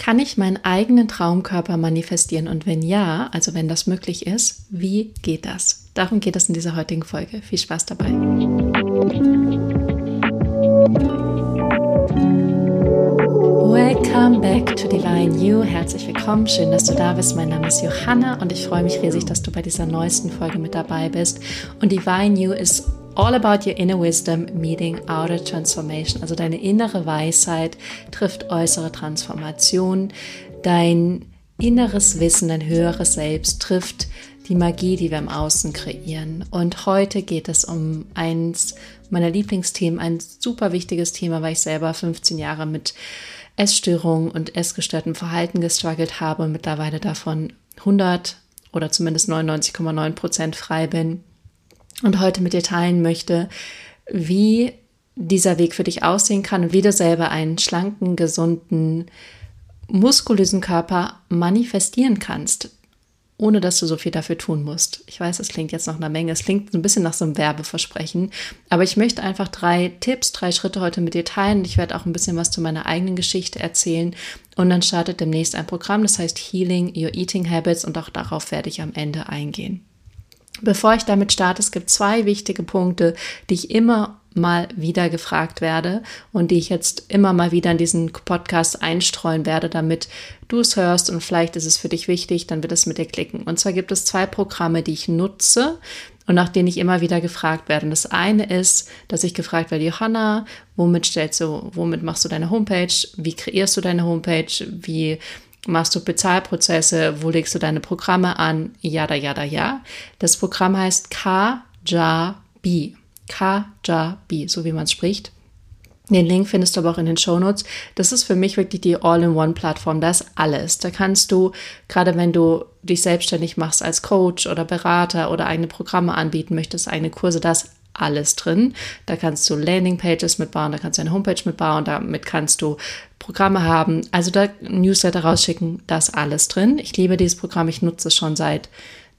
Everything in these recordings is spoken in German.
Kann ich meinen eigenen Traumkörper manifestieren? Und wenn ja, also wenn das möglich ist, wie geht das? Darum geht es in dieser heutigen Folge. Viel Spaß dabei. Welcome back to Divine You. Herzlich willkommen. Schön, dass du da bist. Mein Name ist Johanna und ich freue mich riesig, dass du bei dieser neuesten Folge mit dabei bist. Und Divine You ist all about your inner wisdom meeting outer transformation. Also deine innere Weisheit trifft äußere Transformation. Dein inneres Wissen, dein höheres Selbst trifft die Magie, die wir im Außen kreieren. Und heute geht es um eins meiner Lieblingsthemen, ein super wichtiges Thema, weil ich selber 15 Jahre mit Essstörungen und essgestörtem Verhalten gestruggelt habe und mittlerweile davon 100 oder zumindest 99,9 Prozent frei bin und heute mit dir teilen möchte, wie dieser Weg für dich aussehen kann und wie du selber einen schlanken, gesunden, muskulösen Körper manifestieren kannst, ohne dass du so viel dafür tun musst. Ich weiß, es klingt jetzt noch eine Menge, es klingt ein bisschen nach so einem Werbeversprechen, aber ich möchte einfach drei Tipps, drei Schritte heute mit dir teilen. Ich werde auch ein bisschen was zu meiner eigenen Geschichte erzählen und dann startet demnächst ein Programm, das heißt Healing Your Eating Habits und auch darauf werde ich am Ende eingehen. Bevor ich damit starte, es gibt zwei wichtige Punkte, die ich immer mal wieder gefragt werde und die ich jetzt immer mal wieder in diesen Podcast einstreuen werde, damit du es hörst und vielleicht ist es für dich wichtig, dann wird es mit dir klicken. Und zwar gibt es zwei Programme, die ich nutze und nach denen ich immer wieder gefragt werde. Und das eine ist, dass ich gefragt werde, Johanna, womit stellst du, womit machst du deine Homepage? Wie kreierst du deine Homepage? Wie Machst du Bezahlprozesse? Wo legst du deine Programme an? Yada, yada, ja. Das Programm heißt Kajabi. Kajabi, so wie man es spricht. Den Link findest du aber auch in den Shownotes. Das ist für mich wirklich die All-in-One-Plattform. Das ist alles. Da kannst du, gerade wenn du dich selbstständig machst als Coach oder Berater oder eigene Programme anbieten möchtest, eigene Kurse, das alles drin. Da kannst du Landingpages mitbauen, da kannst du eine Homepage mitbauen, damit kannst du Programme haben. Also da Newsletter rausschicken, das alles drin. Ich liebe dieses Programm, ich nutze es schon seit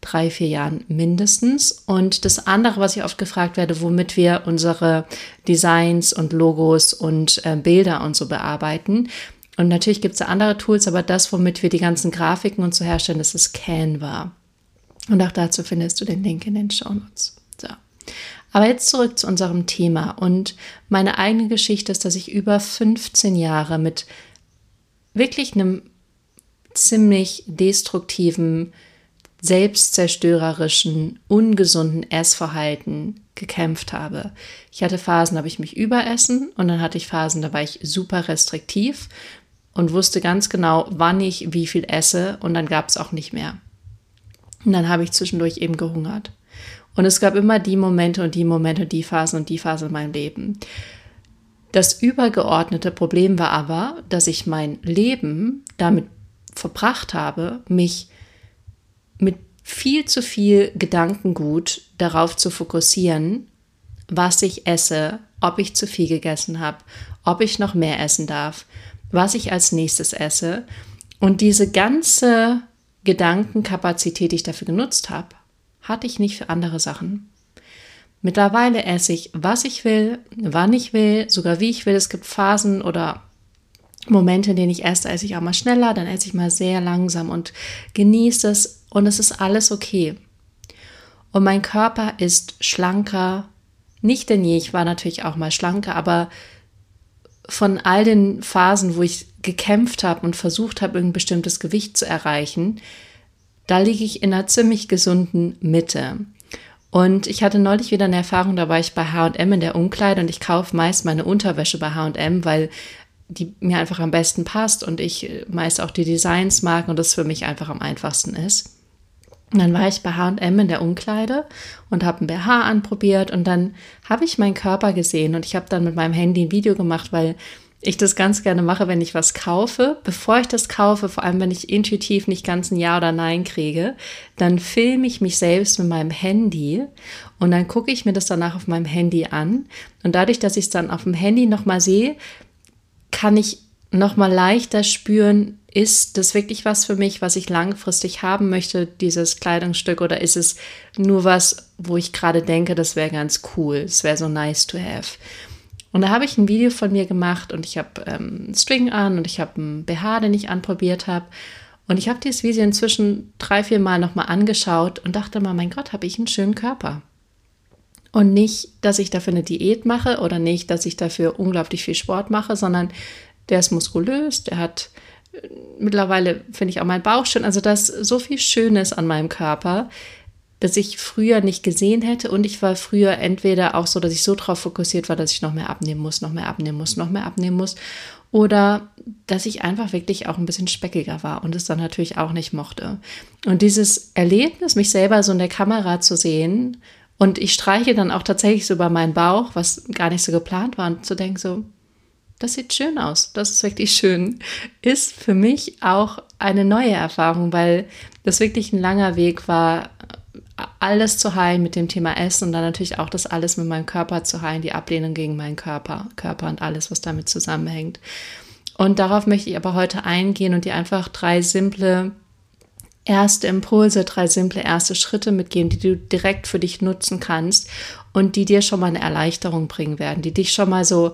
drei, vier Jahren mindestens. Und das andere, was ich oft gefragt werde, womit wir unsere Designs und Logos und äh, Bilder und so bearbeiten. Und natürlich gibt es andere Tools, aber das, womit wir die ganzen Grafiken und so herstellen, das ist Canva. Und auch dazu findest du den Link in den Show Notes. So. Aber jetzt zurück zu unserem Thema. Und meine eigene Geschichte ist, dass ich über 15 Jahre mit wirklich einem ziemlich destruktiven, selbstzerstörerischen, ungesunden Essverhalten gekämpft habe. Ich hatte Phasen, da habe ich mich überessen und dann hatte ich Phasen, da war ich super restriktiv und wusste ganz genau, wann ich wie viel esse und dann gab es auch nicht mehr. Und dann habe ich zwischendurch eben gehungert. Und es gab immer die Momente und die Momente und die Phasen und die Phasen in meinem Leben. Das übergeordnete Problem war aber, dass ich mein Leben damit verbracht habe, mich mit viel zu viel Gedankengut darauf zu fokussieren, was ich esse, ob ich zu viel gegessen habe, ob ich noch mehr essen darf, was ich als nächstes esse. Und diese ganze Gedankenkapazität, die ich dafür genutzt habe, hatte ich nicht für andere Sachen. Mittlerweile esse ich, was ich will, wann ich will, sogar wie ich will. Es gibt Phasen oder Momente, in denen ich esse, esse ich auch mal schneller, dann esse ich mal sehr langsam und genieße es und es ist alles okay. Und mein Körper ist schlanker, nicht denn je, ich war natürlich auch mal schlanker, aber von all den Phasen, wo ich gekämpft habe und versucht habe, ein bestimmtes Gewicht zu erreichen, da liege ich in einer ziemlich gesunden Mitte. Und ich hatte neulich wieder eine Erfahrung, da war ich bei HM in der Umkleide und ich kaufe meist meine Unterwäsche bei HM, weil die mir einfach am besten passt und ich meist auch die Designs mag und das für mich einfach am einfachsten ist. Und dann war ich bei HM in der Umkleide und habe ein BH anprobiert und dann habe ich meinen Körper gesehen und ich habe dann mit meinem Handy ein Video gemacht, weil ich das ganz gerne mache, wenn ich was kaufe. Bevor ich das kaufe, vor allem wenn ich intuitiv nicht ganz ein Ja oder Nein kriege, dann filme ich mich selbst mit meinem Handy und dann gucke ich mir das danach auf meinem Handy an. Und dadurch, dass ich es dann auf dem Handy nochmal sehe, kann ich nochmal leichter spüren, ist das wirklich was für mich, was ich langfristig haben möchte, dieses Kleidungsstück, oder ist es nur was, wo ich gerade denke, das wäre ganz cool, es wäre so nice to have. Und da habe ich ein Video von mir gemacht und ich habe ähm, String an und ich habe einen BH, den ich anprobiert habe. Und ich habe dieses Video inzwischen drei, vier Mal nochmal angeschaut und dachte mal, mein Gott, habe ich einen schönen Körper. Und nicht, dass ich dafür eine Diät mache oder nicht, dass ich dafür unglaublich viel Sport mache, sondern der ist muskulös, der hat äh, mittlerweile, finde ich auch meinen Bauch schön. Also da ist so viel Schönes an meinem Körper, das ich früher nicht gesehen hätte. Und ich war früher entweder auch so, dass ich so darauf fokussiert war, dass ich noch mehr abnehmen muss, noch mehr abnehmen muss, noch mehr abnehmen muss. Oder dass ich einfach wirklich auch ein bisschen speckiger war und es dann natürlich auch nicht mochte. Und dieses Erlebnis, mich selber so in der Kamera zu sehen, und ich streiche dann auch tatsächlich so über meinen Bauch, was gar nicht so geplant war, und zu denken so, das sieht schön aus, das ist wirklich schön, ist für mich auch eine neue Erfahrung, weil das wirklich ein langer Weg war, alles zu heilen mit dem Thema Essen und dann natürlich auch das alles mit meinem Körper zu heilen, die Ablehnung gegen meinen Körper, Körper und alles, was damit zusammenhängt. Und darauf möchte ich aber heute eingehen und dir einfach drei simple erste Impulse, drei simple erste Schritte mitgeben, die du direkt für dich nutzen kannst und die dir schon mal eine Erleichterung bringen werden, die dich schon mal so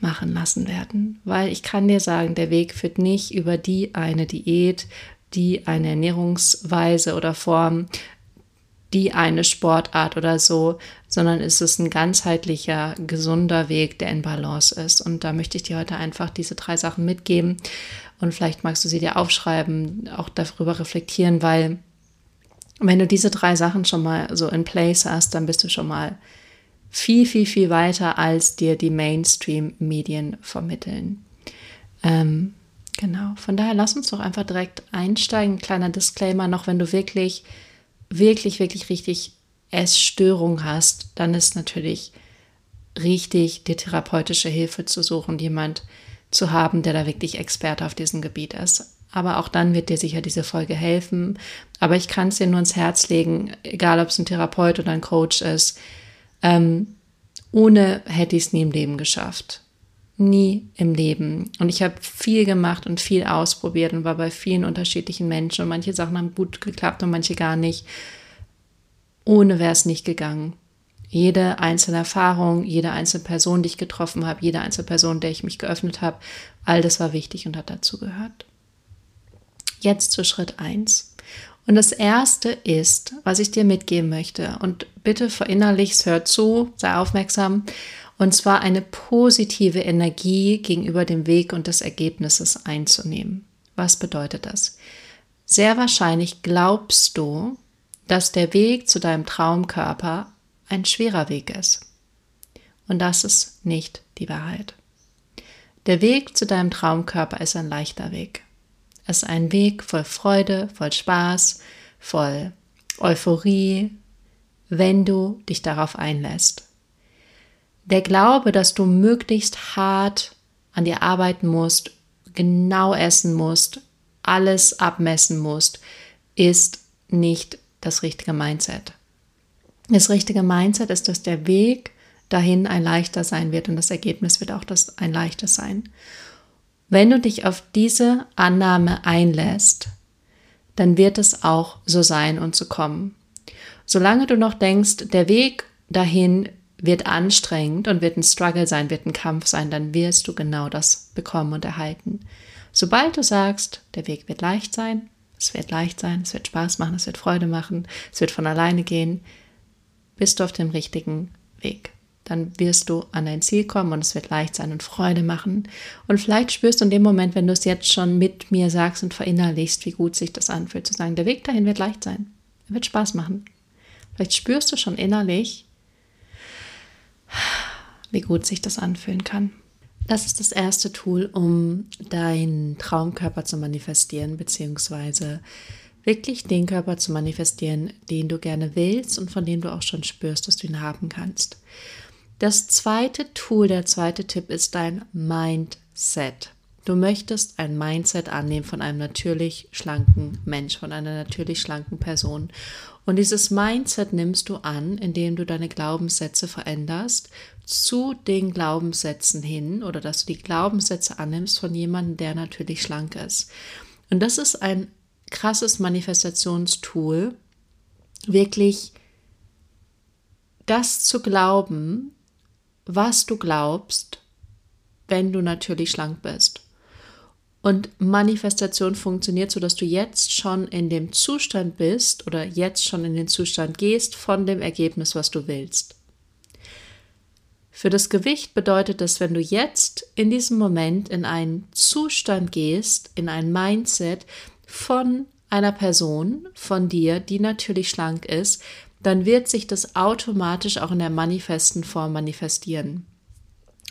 machen lassen werden. Weil ich kann dir sagen, der Weg führt nicht über die eine Diät, die eine Ernährungsweise oder Form, die eine Sportart oder so, sondern es ist ein ganzheitlicher, gesunder Weg, der in Balance ist. Und da möchte ich dir heute einfach diese drei Sachen mitgeben, und vielleicht magst du sie dir aufschreiben, auch darüber reflektieren, weil wenn du diese drei Sachen schon mal so in place hast, dann bist du schon mal viel, viel, viel weiter, als dir die Mainstream-Medien vermitteln. Ähm, genau, von daher lass uns doch einfach direkt einsteigen. Kleiner Disclaimer noch, wenn du wirklich, wirklich, wirklich richtig Essstörung hast, dann ist natürlich richtig, die therapeutische Hilfe zu suchen, jemand, zu haben, der da wirklich Experte auf diesem Gebiet ist. Aber auch dann wird dir sicher diese Folge helfen. Aber ich kann es dir nur ins Herz legen, egal ob es ein Therapeut oder ein Coach ist. Ähm, ohne hätte ich es nie im Leben geschafft. Nie im Leben. Und ich habe viel gemacht und viel ausprobiert und war bei vielen unterschiedlichen Menschen. Und manche Sachen haben gut geklappt und manche gar nicht. Ohne wäre es nicht gegangen jede einzelne Erfahrung, jede einzelne Person, die ich getroffen habe, jede einzelne Person, der ich mich geöffnet habe, all das war wichtig und hat dazu gehört. Jetzt zu Schritt 1. Und das erste ist, was ich dir mitgeben möchte, und bitte verinnerlichst, hör zu, sei aufmerksam, und zwar eine positive Energie gegenüber dem Weg und des Ergebnisses einzunehmen. Was bedeutet das? Sehr wahrscheinlich glaubst du, dass der Weg zu deinem Traumkörper ein schwerer Weg ist. Und das ist nicht die Wahrheit. Der Weg zu deinem Traumkörper ist ein leichter Weg. Es ist ein Weg voll Freude, voll Spaß, voll Euphorie, wenn du dich darauf einlässt. Der Glaube, dass du möglichst hart an dir arbeiten musst, genau essen musst, alles abmessen musst, ist nicht das richtige Mindset. Das richtige Mindset ist, dass der Weg dahin ein leichter sein wird und das Ergebnis wird auch das ein leichtes sein. Wenn du dich auf diese Annahme einlässt, dann wird es auch so sein und so kommen. Solange du noch denkst, der Weg dahin wird anstrengend und wird ein Struggle sein, wird ein Kampf sein, dann wirst du genau das bekommen und erhalten. Sobald du sagst, der Weg wird leicht sein, es wird leicht sein, es wird Spaß machen, es wird Freude machen, es wird von alleine gehen, bist du auf dem richtigen Weg. Dann wirst du an dein Ziel kommen und es wird leicht sein und Freude machen. Und vielleicht spürst du in dem Moment, wenn du es jetzt schon mit mir sagst und verinnerlichst, wie gut sich das anfühlt, zu sagen, der Weg dahin wird leicht sein. Er wird Spaß machen. Vielleicht spürst du schon innerlich, wie gut sich das anfühlen kann. Das ist das erste Tool, um deinen Traumkörper zu manifestieren, beziehungsweise wirklich den Körper zu manifestieren, den du gerne willst und von dem du auch schon spürst, dass du ihn haben kannst. Das zweite Tool, der zweite Tipp ist dein Mindset. Du möchtest ein Mindset annehmen von einem natürlich schlanken Mensch, von einer natürlich schlanken Person. Und dieses Mindset nimmst du an, indem du deine Glaubenssätze veränderst zu den Glaubenssätzen hin oder dass du die Glaubenssätze annimmst von jemandem, der natürlich schlank ist. Und das ist ein krasses Manifestationstool, wirklich das zu glauben, was du glaubst, wenn du natürlich schlank bist. Und Manifestation funktioniert so, dass du jetzt schon in dem Zustand bist oder jetzt schon in den Zustand gehst von dem Ergebnis, was du willst. Für das Gewicht bedeutet das, wenn du jetzt in diesem Moment in einen Zustand gehst, in ein Mindset von einer Person, von dir, die natürlich schlank ist, dann wird sich das automatisch auch in der manifesten Form manifestieren.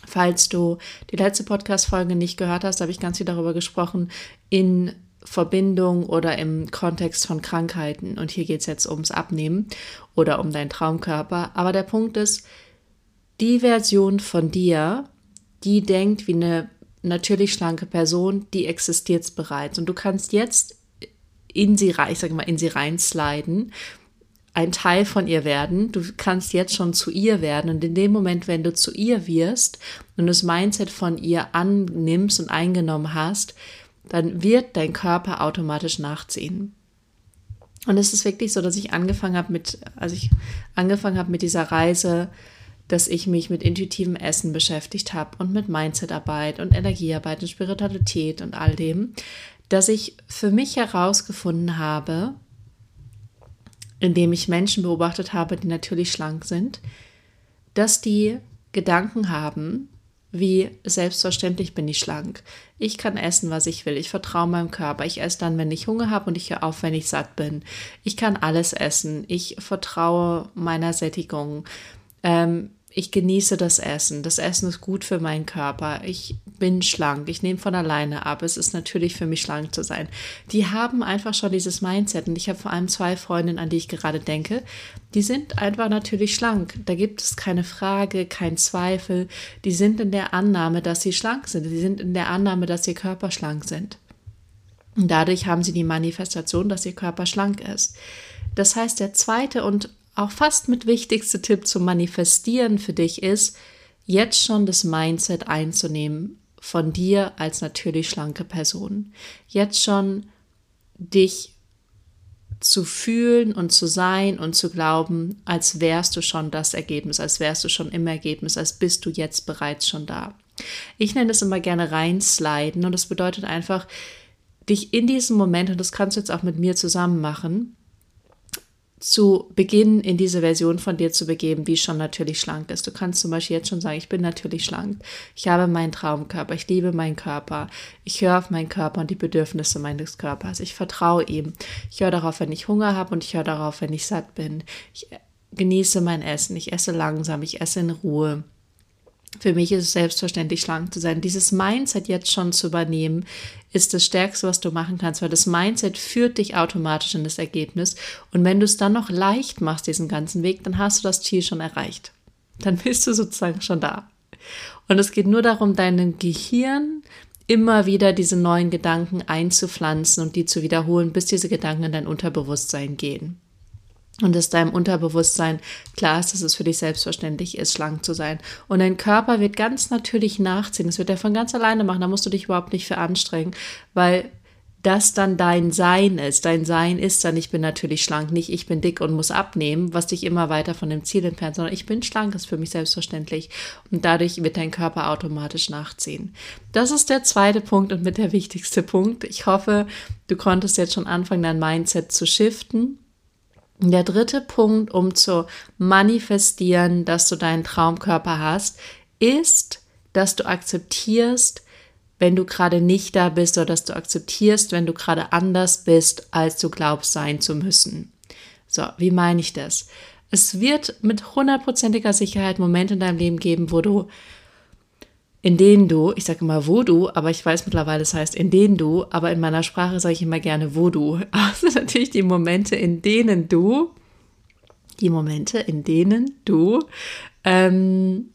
Falls du die letzte Podcast-Folge nicht gehört hast, habe ich ganz viel darüber gesprochen, in Verbindung oder im Kontext von Krankheiten. Und hier geht es jetzt ums Abnehmen oder um deinen Traumkörper. Aber der Punkt ist, die Version von dir, die denkt wie eine natürlich schlanke Person, die existiert bereits. Und du kannst jetzt in sie rein, ich sage mal, in sie reinsliden ein Teil von ihr werden. Du kannst jetzt schon zu ihr werden. Und in dem Moment, wenn du zu ihr wirst und das Mindset von ihr annimmst und eingenommen hast, dann wird dein Körper automatisch nachziehen. Und es ist wirklich so, dass ich angefangen habe mit, als ich angefangen habe mit dieser Reise, dass ich mich mit intuitivem Essen beschäftigt habe und mit Mindsetarbeit und Energiearbeit und Spiritualität und all dem, dass ich für mich herausgefunden habe, indem ich Menschen beobachtet habe, die natürlich schlank sind, dass die Gedanken haben, wie selbstverständlich bin ich schlank. Ich kann essen, was ich will. Ich vertraue meinem Körper. Ich esse dann, wenn ich Hunger habe und ich höre auf, wenn ich satt bin. Ich kann alles essen. Ich vertraue meiner Sättigung. Ähm, ich genieße das Essen. Das Essen ist gut für meinen Körper. Ich bin schlank. Ich nehme von alleine ab. Es ist natürlich für mich schlank zu sein. Die haben einfach schon dieses Mindset. Und ich habe vor allem zwei Freundinnen, an die ich gerade denke. Die sind einfach natürlich schlank. Da gibt es keine Frage, kein Zweifel. Die sind in der Annahme, dass sie schlank sind. Die sind in der Annahme, dass ihr Körper schlank sind. Und dadurch haben sie die Manifestation, dass ihr Körper schlank ist. Das heißt, der zweite und auch fast mit wichtigste Tipp zum Manifestieren für dich ist, jetzt schon das Mindset einzunehmen von dir als natürlich schlanke Person. Jetzt schon dich zu fühlen und zu sein und zu glauben, als wärst du schon das Ergebnis, als wärst du schon im Ergebnis, als bist du jetzt bereits schon da. Ich nenne es immer gerne reinsliden und das bedeutet einfach, dich in diesem Moment, und das kannst du jetzt auch mit mir zusammen machen, zu Beginn in diese Version von dir zu begeben, die schon natürlich schlank ist. Du kannst zum Beispiel jetzt schon sagen, ich bin natürlich schlank. Ich habe meinen Traumkörper. Ich liebe meinen Körper. Ich höre auf meinen Körper und die Bedürfnisse meines Körpers. Ich vertraue ihm. Ich höre darauf, wenn ich Hunger habe und ich höre darauf, wenn ich satt bin. Ich genieße mein Essen. Ich esse langsam. Ich esse in Ruhe. Für mich ist es selbstverständlich, schlank zu sein. Dieses Mindset jetzt schon zu übernehmen, ist das Stärkste, was du machen kannst, weil das Mindset führt dich automatisch in das Ergebnis. Und wenn du es dann noch leicht machst, diesen ganzen Weg, dann hast du das Ziel schon erreicht. Dann bist du sozusagen schon da. Und es geht nur darum, deinem Gehirn immer wieder diese neuen Gedanken einzupflanzen und die zu wiederholen, bis diese Gedanken in dein Unterbewusstsein gehen und dass deinem Unterbewusstsein klar ist, dass es für dich selbstverständlich ist, schlank zu sein. Und dein Körper wird ganz natürlich nachziehen. Das wird er von ganz alleine machen. Da musst du dich überhaupt nicht für anstrengen, weil das dann dein Sein ist. Dein Sein ist dann, ich bin natürlich schlank, nicht ich bin dick und muss abnehmen, was dich immer weiter von dem Ziel entfernt, sondern ich bin schlank, ist für mich selbstverständlich. Und dadurch wird dein Körper automatisch nachziehen. Das ist der zweite Punkt und mit der wichtigste Punkt. Ich hoffe, du konntest jetzt schon anfangen, dein Mindset zu shiften der dritte Punkt, um zu manifestieren, dass du deinen Traumkörper hast, ist, dass du akzeptierst, wenn du gerade nicht da bist oder dass du akzeptierst, wenn du gerade anders bist, als du glaubst sein zu müssen. So, wie meine ich das? Es wird mit hundertprozentiger Sicherheit Momente in deinem Leben geben, wo du in denen du, ich sage immer Voodoo, aber ich weiß mittlerweile, es heißt in denen du, aber in meiner Sprache sage ich immer gerne Voodoo. Also natürlich die Momente, in denen du, die Momente, in denen du ähm,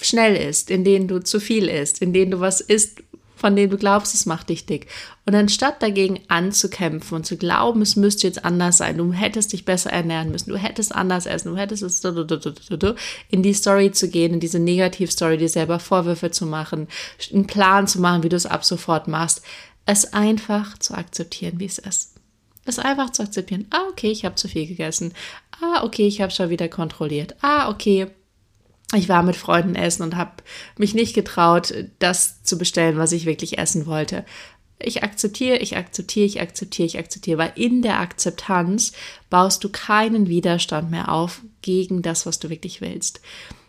schnell isst, in denen du zu viel isst, in denen du was isst, von denen du glaubst, es macht dich dick. Und anstatt dagegen anzukämpfen und zu glauben, es müsste jetzt anders sein, du hättest dich besser ernähren müssen, du hättest anders essen, du hättest es in die Story zu gehen, in diese Negativstory, dir selber Vorwürfe zu machen, einen Plan zu machen, wie du es ab sofort machst, es einfach zu akzeptieren, wie es ist. Es einfach zu akzeptieren. Ah, okay, ich habe zu viel gegessen. Ah, okay, ich habe schon wieder kontrolliert. Ah, okay, ich war mit Freunden essen und habe mich nicht getraut, das zu bestellen, was ich wirklich essen wollte. Ich akzeptiere, ich akzeptiere, ich akzeptiere, ich akzeptiere, weil in der Akzeptanz baust du keinen Widerstand mehr auf gegen das, was du wirklich willst.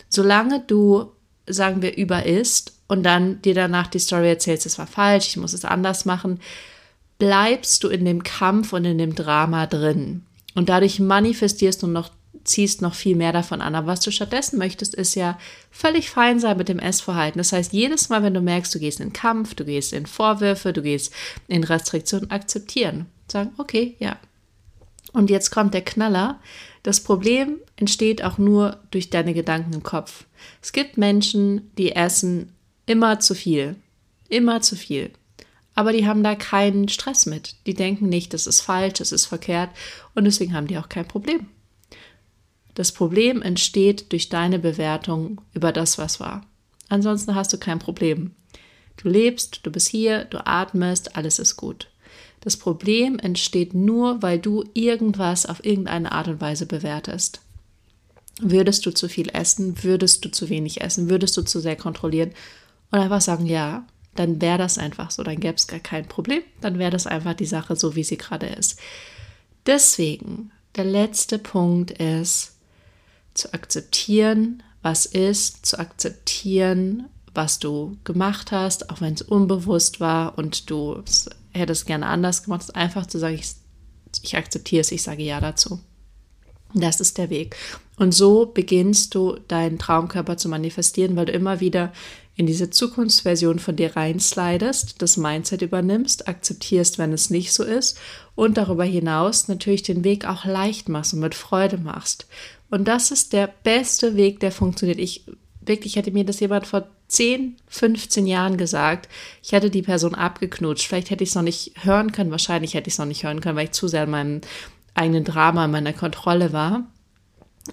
Solange du, sagen wir, über isst und dann dir danach die Story erzählst, es war falsch, ich muss es anders machen, bleibst du in dem Kampf und in dem Drama drin. Und dadurch manifestierst du noch ziehst noch viel mehr davon an. Aber was du stattdessen möchtest, ist ja völlig fein sein mit dem Essverhalten. Das heißt, jedes Mal, wenn du merkst, du gehst in Kampf, du gehst in Vorwürfe, du gehst in Restriktionen, akzeptieren. Sagen, okay, ja. Und jetzt kommt der Knaller. Das Problem entsteht auch nur durch deine Gedanken im Kopf. Es gibt Menschen, die essen immer zu viel. Immer zu viel. Aber die haben da keinen Stress mit. Die denken nicht, das ist falsch, das ist verkehrt und deswegen haben die auch kein Problem. Das Problem entsteht durch deine Bewertung über das, was war. Ansonsten hast du kein Problem. Du lebst, du bist hier, du atmest, alles ist gut. Das Problem entsteht nur, weil du irgendwas auf irgendeine Art und Weise bewertest. Würdest du zu viel essen, würdest du zu wenig essen, würdest du zu sehr kontrollieren und einfach sagen, ja, dann wäre das einfach so, dann gäbe es gar kein Problem, dann wäre das einfach die Sache so, wie sie gerade ist. Deswegen, der letzte Punkt ist, zu akzeptieren, was ist, zu akzeptieren, was du gemacht hast, auch wenn es unbewusst war und du hättest gerne anders gemacht, einfach zu sagen, ich, ich akzeptiere es, ich sage ja dazu. Das ist der Weg. Und so beginnst du deinen Traumkörper zu manifestieren, weil du immer wieder in diese Zukunftsversion von dir reinslidest, das Mindset übernimmst, akzeptierst, wenn es nicht so ist und darüber hinaus natürlich den Weg auch leicht machst und mit Freude machst. Und das ist der beste Weg, der funktioniert. Ich wirklich hätte mir das jemand vor 10, 15 Jahren gesagt. Ich hätte die Person abgeknutscht. Vielleicht hätte ich es noch nicht hören können. Wahrscheinlich hätte ich es noch nicht hören können, weil ich zu sehr in meinem eigenen Drama, in meiner Kontrolle war.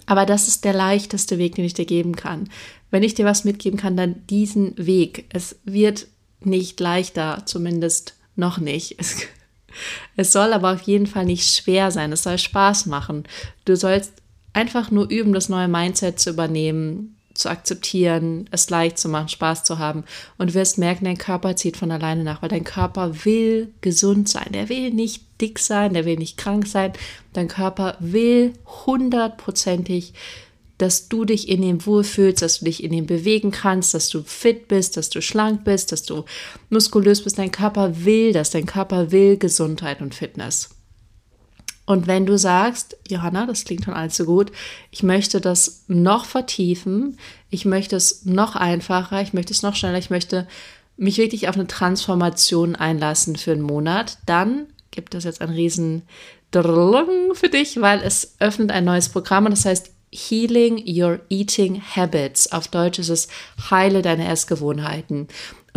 Aber das ist der leichteste Weg, den ich dir geben kann. Wenn ich dir was mitgeben kann, dann diesen Weg. Es wird nicht leichter, zumindest noch nicht. Es, es soll aber auf jeden Fall nicht schwer sein. Es soll Spaß machen. Du sollst einfach nur üben, das neue Mindset zu übernehmen, zu akzeptieren, es leicht zu machen, Spaß zu haben. Und du wirst merken, dein Körper zieht von alleine nach, weil dein Körper will gesund sein. Der will nicht dick sein, der will nicht krank sein. Dein Körper will hundertprozentig, dass du dich in ihm wohlfühlst, dass du dich in ihm bewegen kannst, dass du fit bist, dass du schlank bist, dass du muskulös bist. Dein Körper will das, dein Körper will Gesundheit und Fitness. Und wenn du sagst, Johanna, das klingt schon allzu gut, ich möchte das noch vertiefen, ich möchte es noch einfacher, ich möchte es noch schneller, ich möchte mich wirklich auf eine Transformation einlassen für einen Monat, dann gibt es jetzt ein riesen für dich, weil es öffnet ein neues Programm und das heißt Healing Your Eating Habits. Auf Deutsch ist es Heile deine Essgewohnheiten.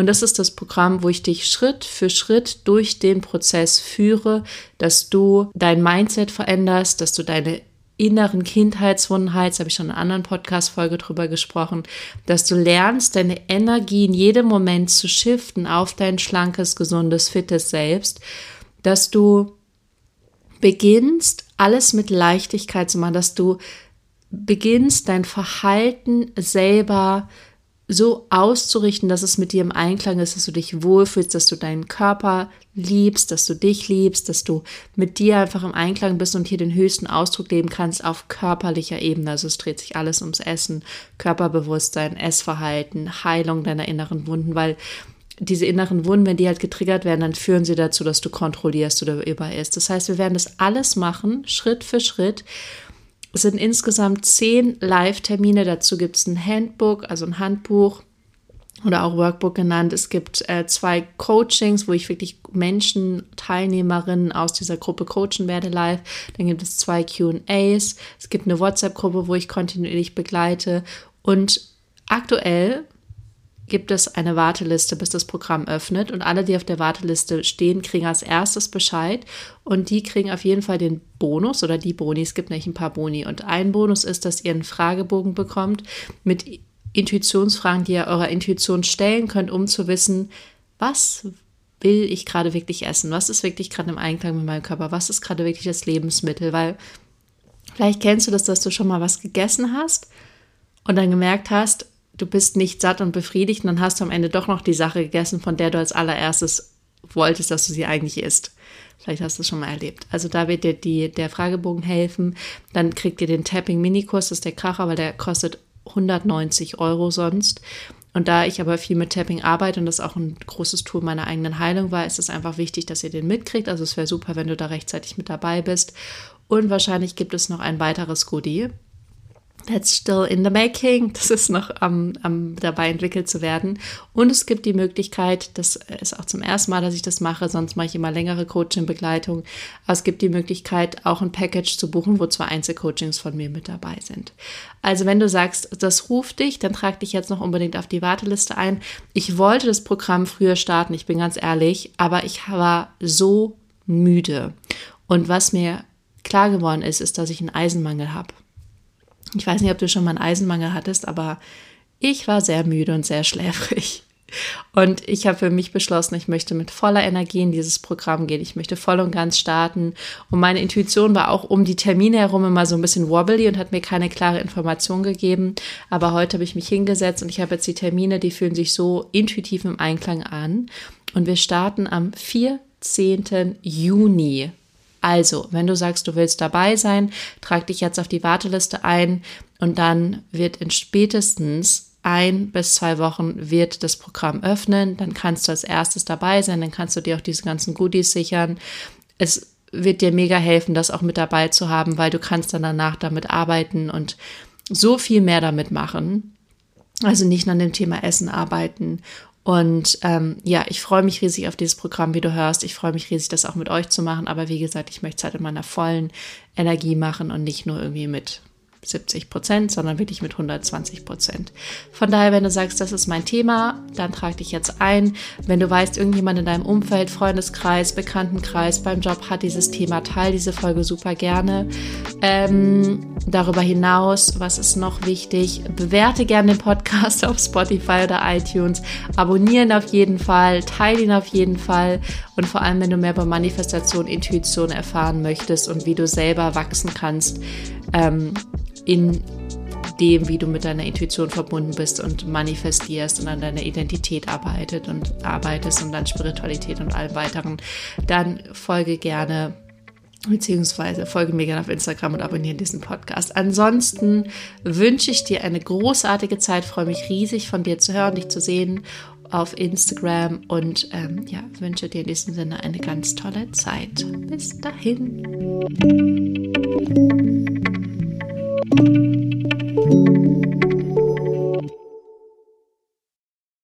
Und das ist das Programm, wo ich dich Schritt für Schritt durch den Prozess führe, dass du dein Mindset veränderst, dass du deine inneren Kindheitswunden heilst, habe ich schon in einer anderen Podcast-Folge drüber gesprochen, dass du lernst, deine Energie in jedem Moment zu shiften auf dein schlankes, gesundes, fittes Selbst, dass du beginnst, alles mit Leichtigkeit zu machen, dass du beginnst, dein Verhalten selber so auszurichten, dass es mit dir im Einklang ist, dass du dich wohlfühlst, dass du deinen Körper liebst, dass du dich liebst, dass du mit dir einfach im Einklang bist und hier den höchsten Ausdruck leben kannst auf körperlicher Ebene. Also es dreht sich alles ums Essen, Körperbewusstsein, Essverhalten, Heilung deiner inneren Wunden, weil diese inneren Wunden, wenn die halt getriggert werden, dann führen sie dazu, dass du kontrollierst oder überisst. Das heißt, wir werden das alles machen, Schritt für Schritt. Es sind insgesamt zehn Live-Termine. Dazu gibt es ein Handbook, also ein Handbuch oder auch Workbook genannt. Es gibt äh, zwei Coachings, wo ich wirklich Menschen, Teilnehmerinnen aus dieser Gruppe coachen werde live. Dann gibt es zwei QAs. Es gibt eine WhatsApp-Gruppe, wo ich kontinuierlich begleite. Und aktuell gibt es eine Warteliste, bis das Programm öffnet. Und alle, die auf der Warteliste stehen, kriegen als erstes Bescheid. Und die kriegen auf jeden Fall den Bonus oder die Boni. Es gibt nämlich ein paar Boni. Und ein Bonus ist, dass ihr einen Fragebogen bekommt mit Intuitionsfragen, die ihr eurer Intuition stellen könnt, um zu wissen, was will ich gerade wirklich essen? Was ist wirklich gerade im Einklang mit meinem Körper? Was ist gerade wirklich das Lebensmittel? Weil Vielleicht kennst du das, dass du schon mal was gegessen hast und dann gemerkt hast, du bist nicht satt und befriedigt und dann hast du am Ende doch noch die Sache gegessen, von der du als allererstes wolltest, dass du sie eigentlich isst. Vielleicht hast du es schon mal erlebt. Also da wird dir die, der Fragebogen helfen. Dann kriegt ihr den Tapping Minikurs, das ist der Kracher, weil der kostet 190 Euro sonst. Und da ich aber viel mit Tapping arbeite und das auch ein großes Tool meiner eigenen Heilung war, ist es einfach wichtig, dass ihr den mitkriegt. Also es wäre super, wenn du da rechtzeitig mit dabei bist. Und wahrscheinlich gibt es noch ein weiteres Goodie. That's still in the making. Das ist noch am, am dabei entwickelt zu werden. Und es gibt die Möglichkeit, das ist auch zum ersten Mal, dass ich das mache, sonst mache ich immer längere Coaching-Begleitung. Aber es gibt die Möglichkeit, auch ein Package zu buchen, wo zwei Einzelcoachings von mir mit dabei sind. Also wenn du sagst, das ruft dich, dann trag dich jetzt noch unbedingt auf die Warteliste ein. Ich wollte das Programm früher starten, ich bin ganz ehrlich, aber ich war so müde. Und was mir klar geworden ist, ist, dass ich einen Eisenmangel habe. Ich weiß nicht, ob du schon mal einen Eisenmangel hattest, aber ich war sehr müde und sehr schläfrig. Und ich habe für mich beschlossen, ich möchte mit voller Energie in dieses Programm gehen. Ich möchte voll und ganz starten. Und meine Intuition war auch um die Termine herum immer so ein bisschen wobbly und hat mir keine klare Information gegeben. Aber heute habe ich mich hingesetzt und ich habe jetzt die Termine, die fühlen sich so intuitiv im Einklang an. Und wir starten am 14. Juni also, wenn du sagst, du willst dabei sein, trag dich jetzt auf die Warteliste ein und dann wird in spätestens ein bis zwei Wochen wird das Programm öffnen. Dann kannst du als erstes dabei sein, dann kannst du dir auch diese ganzen Goodies sichern. Es wird dir mega helfen, das auch mit dabei zu haben, weil du kannst dann danach damit arbeiten und so viel mehr damit machen. Also nicht nur an dem Thema Essen arbeiten und ähm, ja, ich freue mich riesig auf dieses Programm, wie du hörst. Ich freue mich riesig, das auch mit euch zu machen. Aber wie gesagt, ich möchte es halt in meiner vollen Energie machen und nicht nur irgendwie mit 70 Prozent, sondern wirklich mit 120 Prozent. Von daher, wenn du sagst, das ist mein Thema, dann trag dich jetzt ein. Wenn du weißt, irgendjemand in deinem Umfeld, Freundeskreis, Bekanntenkreis, beim Job hat dieses Thema, teil diese Folge super gerne. Ähm, darüber hinaus, was ist noch wichtig? Bewerte gerne den Podcast auf Spotify oder iTunes. Abonnieren auf jeden Fall, teile ihn auf jeden Fall. Und vor allem, wenn du mehr über Manifestation, Intuition erfahren möchtest und wie du selber wachsen kannst, ähm, in dem, wie du mit deiner Intuition verbunden bist und manifestierst und an deiner Identität arbeitet und arbeitest und an Spiritualität und allem weiteren, dann folge gerne beziehungsweise folge mir gerne auf Instagram und abonniere diesen Podcast. Ansonsten wünsche ich dir eine großartige Zeit, freue mich riesig von dir zu hören, dich zu sehen auf Instagram und ähm, ja, wünsche dir in diesem Sinne eine ganz tolle Zeit. Bis dahin. Música